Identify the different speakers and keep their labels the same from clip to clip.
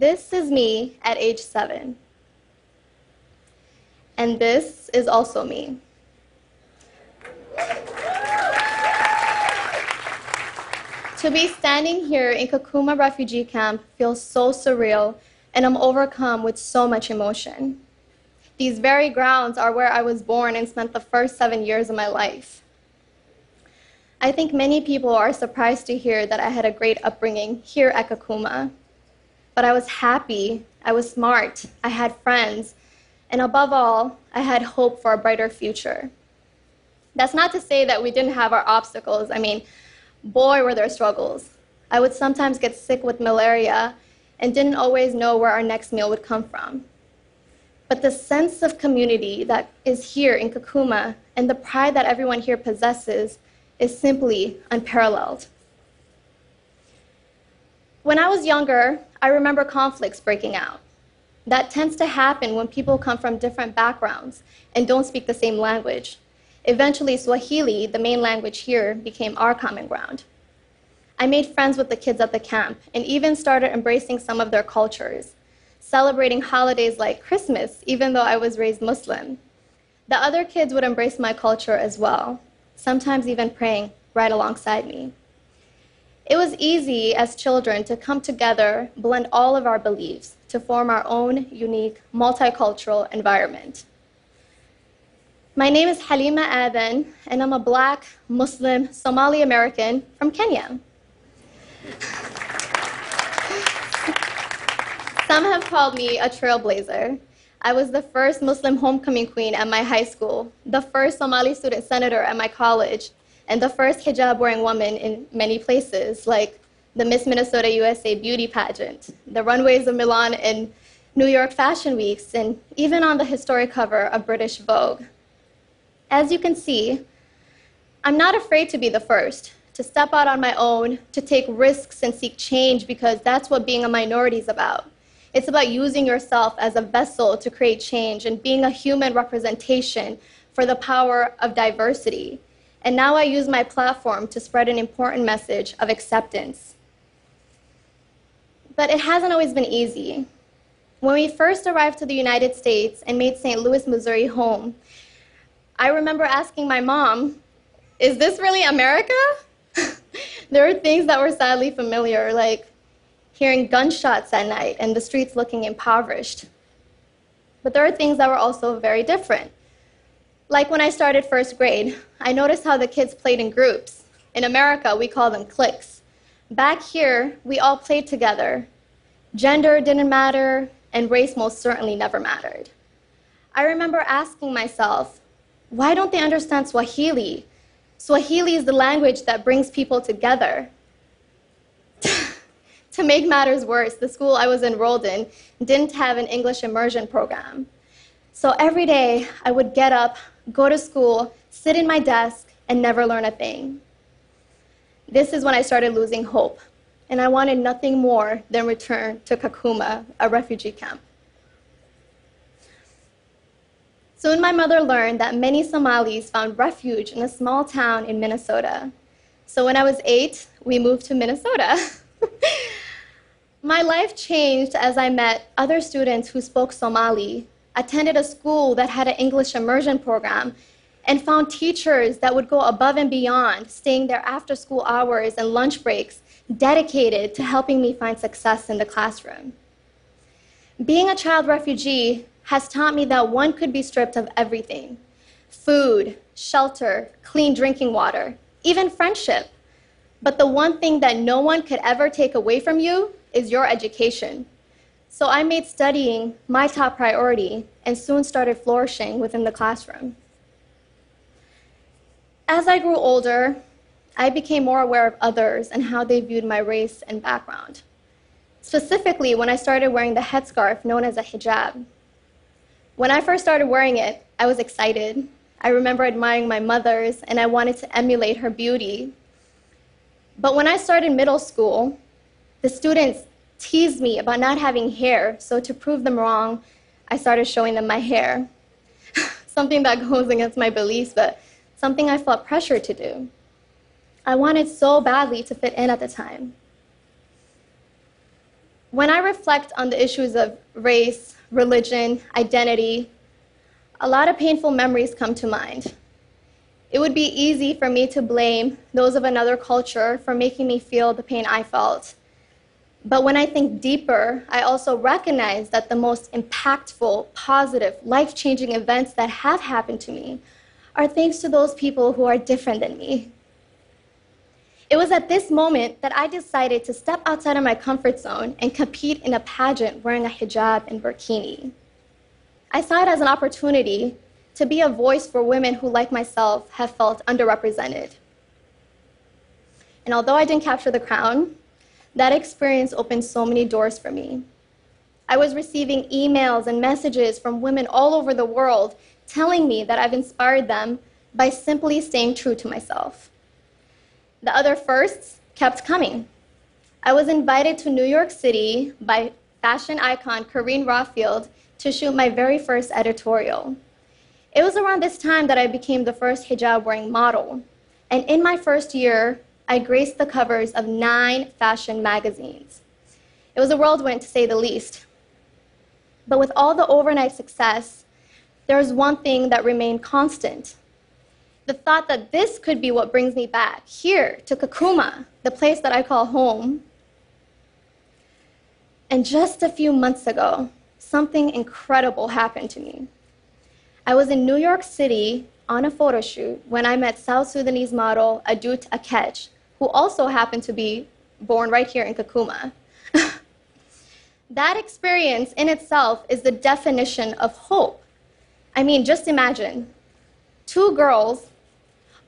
Speaker 1: This is me at age seven. And this is also me. To be standing here in Kakuma refugee camp feels so surreal, and I'm overcome with so much emotion. These very grounds are where I was born and spent the first seven years of my life. I think many people are surprised to hear that I had a great upbringing here at Kakuma. But I was happy, I was smart, I had friends, and above all, I had hope for a brighter future. That's not to say that we didn't have our obstacles. I mean, boy, were there struggles. I would sometimes get sick with malaria and didn't always know where our next meal would come from. But the sense of community that is here in Kakuma and the pride that everyone here possesses is simply unparalleled. When I was younger, I remember conflicts breaking out. That tends to happen when people come from different backgrounds and don't speak the same language. Eventually, Swahili, the main language here, became our common ground. I made friends with the kids at the camp and even started embracing some of their cultures, celebrating holidays like Christmas, even though I was raised Muslim. The other kids would embrace my culture as well, sometimes even praying right alongside me. It was easy as children to come together, blend all of our beliefs to form our own unique multicultural environment. My name is Halima Aden, and I'm a black Muslim Somali American from Kenya. Some have called me a trailblazer. I was the first Muslim homecoming queen at my high school, the first Somali student senator at my college, and the first hijab wearing woman in many places, like the Miss Minnesota USA beauty pageant, the runways of Milan and New York fashion weeks, and even on the historic cover of British Vogue. As you can see, I'm not afraid to be the first, to step out on my own, to take risks and seek change because that's what being a minority is about. It's about using yourself as a vessel to create change and being a human representation for the power of diversity. And now I use my platform to spread an important message of acceptance. But it hasn't always been easy. When we first arrived to the United States and made St. Louis, Missouri home, I remember asking my mom, Is this really America? there were things that were sadly familiar, like hearing gunshots at night and the streets looking impoverished. But there are things that were also very different. Like when I started first grade, I noticed how the kids played in groups. In America, we call them cliques. Back here, we all played together. Gender didn't matter, and race most certainly never mattered. I remember asking myself, why don't they understand Swahili? Swahili is the language that brings people together. to make matters worse, the school I was enrolled in didn't have an English immersion program. So every day I would get up, go to school, sit in my desk, and never learn a thing. This is when I started losing hope, and I wanted nothing more than return to Kakuma, a refugee camp. Soon my mother learned that many Somalis found refuge in a small town in Minnesota. So when I was eight, we moved to Minnesota. my life changed as I met other students who spoke Somali, attended a school that had an English immersion program, and found teachers that would go above and beyond, staying there after school hours and lunch breaks, dedicated to helping me find success in the classroom. Being a child refugee has taught me that one could be stripped of everything food, shelter, clean drinking water, even friendship. But the one thing that no one could ever take away from you is your education. So I made studying my top priority and soon started flourishing within the classroom. As I grew older, I became more aware of others and how they viewed my race and background. Specifically, when I started wearing the headscarf known as a hijab, when I first started wearing it, I was excited. I remember admiring my mother's and I wanted to emulate her beauty. But when I started middle school, the students teased me about not having hair, so to prove them wrong, I started showing them my hair. something that goes against my beliefs, but something I felt pressure to do. I wanted so badly to fit in at the time. When I reflect on the issues of race, religion, identity, a lot of painful memories come to mind. It would be easy for me to blame those of another culture for making me feel the pain I felt. But when I think deeper, I also recognize that the most impactful, positive, life changing events that have happened to me are thanks to those people who are different than me. It was at this moment that I decided to step outside of my comfort zone and compete in a pageant wearing a hijab and burkini. I saw it as an opportunity to be a voice for women who, like myself, have felt underrepresented. And although I didn't capture the crown, that experience opened so many doors for me. I was receiving emails and messages from women all over the world telling me that I've inspired them by simply staying true to myself. The other firsts kept coming. I was invited to New York City by fashion icon Carine Roitfeld to shoot my very first editorial. It was around this time that I became the first hijab wearing model. And in my first year, I graced the covers of nine fashion magazines. It was a whirlwind, to say the least. But with all the overnight success, there was one thing that remained constant the thought that this could be what brings me back here to Kakuma, the place that I call home. And just a few months ago, something incredible happened to me. I was in New York City on a photo shoot when I met South Sudanese model Adut Akech, who also happened to be born right here in Kakuma. that experience in itself is the definition of hope. I mean, just imagine two girls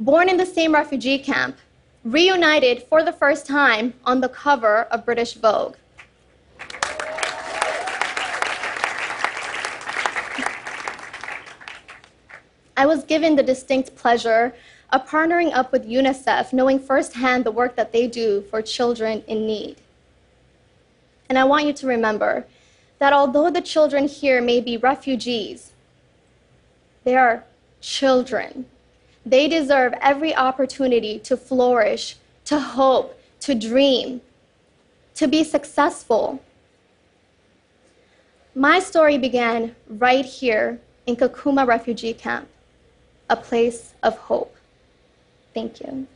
Speaker 1: born in the same refugee camp reunited for the first time on the cover of British Vogue. I was given the distinct pleasure of partnering up with UNICEF, knowing firsthand the work that they do for children in need. And I want you to remember that although the children here may be refugees, they are children. They deserve every opportunity to flourish, to hope, to dream, to be successful. My story began right here in Kakuma refugee camp a place of hope. Thank you.